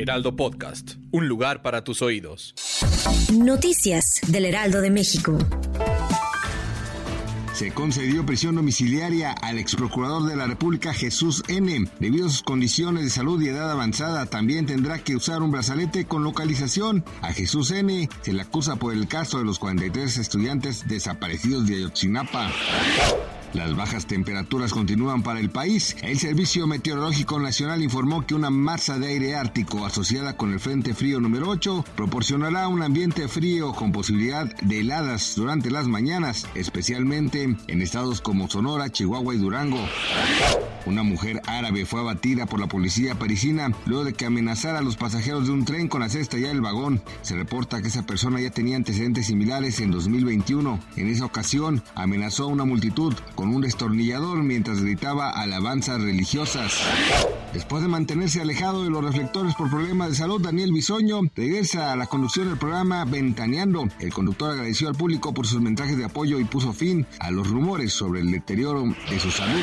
Heraldo Podcast, un lugar para tus oídos. Noticias del Heraldo de México. Se concedió prisión domiciliaria al ex procurador de la República Jesús N. Debido a sus condiciones de salud y edad avanzada, también tendrá que usar un brazalete con localización. A Jesús N. se le acusa por el caso de los 43 estudiantes desaparecidos de Ayotzinapa. Las bajas temperaturas continúan para el país. El Servicio Meteorológico Nacional informó que una masa de aire ártico asociada con el Frente Frío número 8 proporcionará un ambiente frío con posibilidad de heladas durante las mañanas, especialmente en estados como Sonora, Chihuahua y Durango. Una mujer árabe fue abatida por la policía parisina luego de que amenazara a los pasajeros de un tren con hacer estallar el vagón. Se reporta que esa persona ya tenía antecedentes similares en 2021. En esa ocasión amenazó a una multitud con un destornillador mientras gritaba alabanzas religiosas. Después de mantenerse alejado de los reflectores por problemas de salud, Daniel Bisoño regresa a la conducción del programa Ventaneando. El conductor agradeció al público por sus mensajes de apoyo y puso fin a los rumores sobre el deterioro de su salud.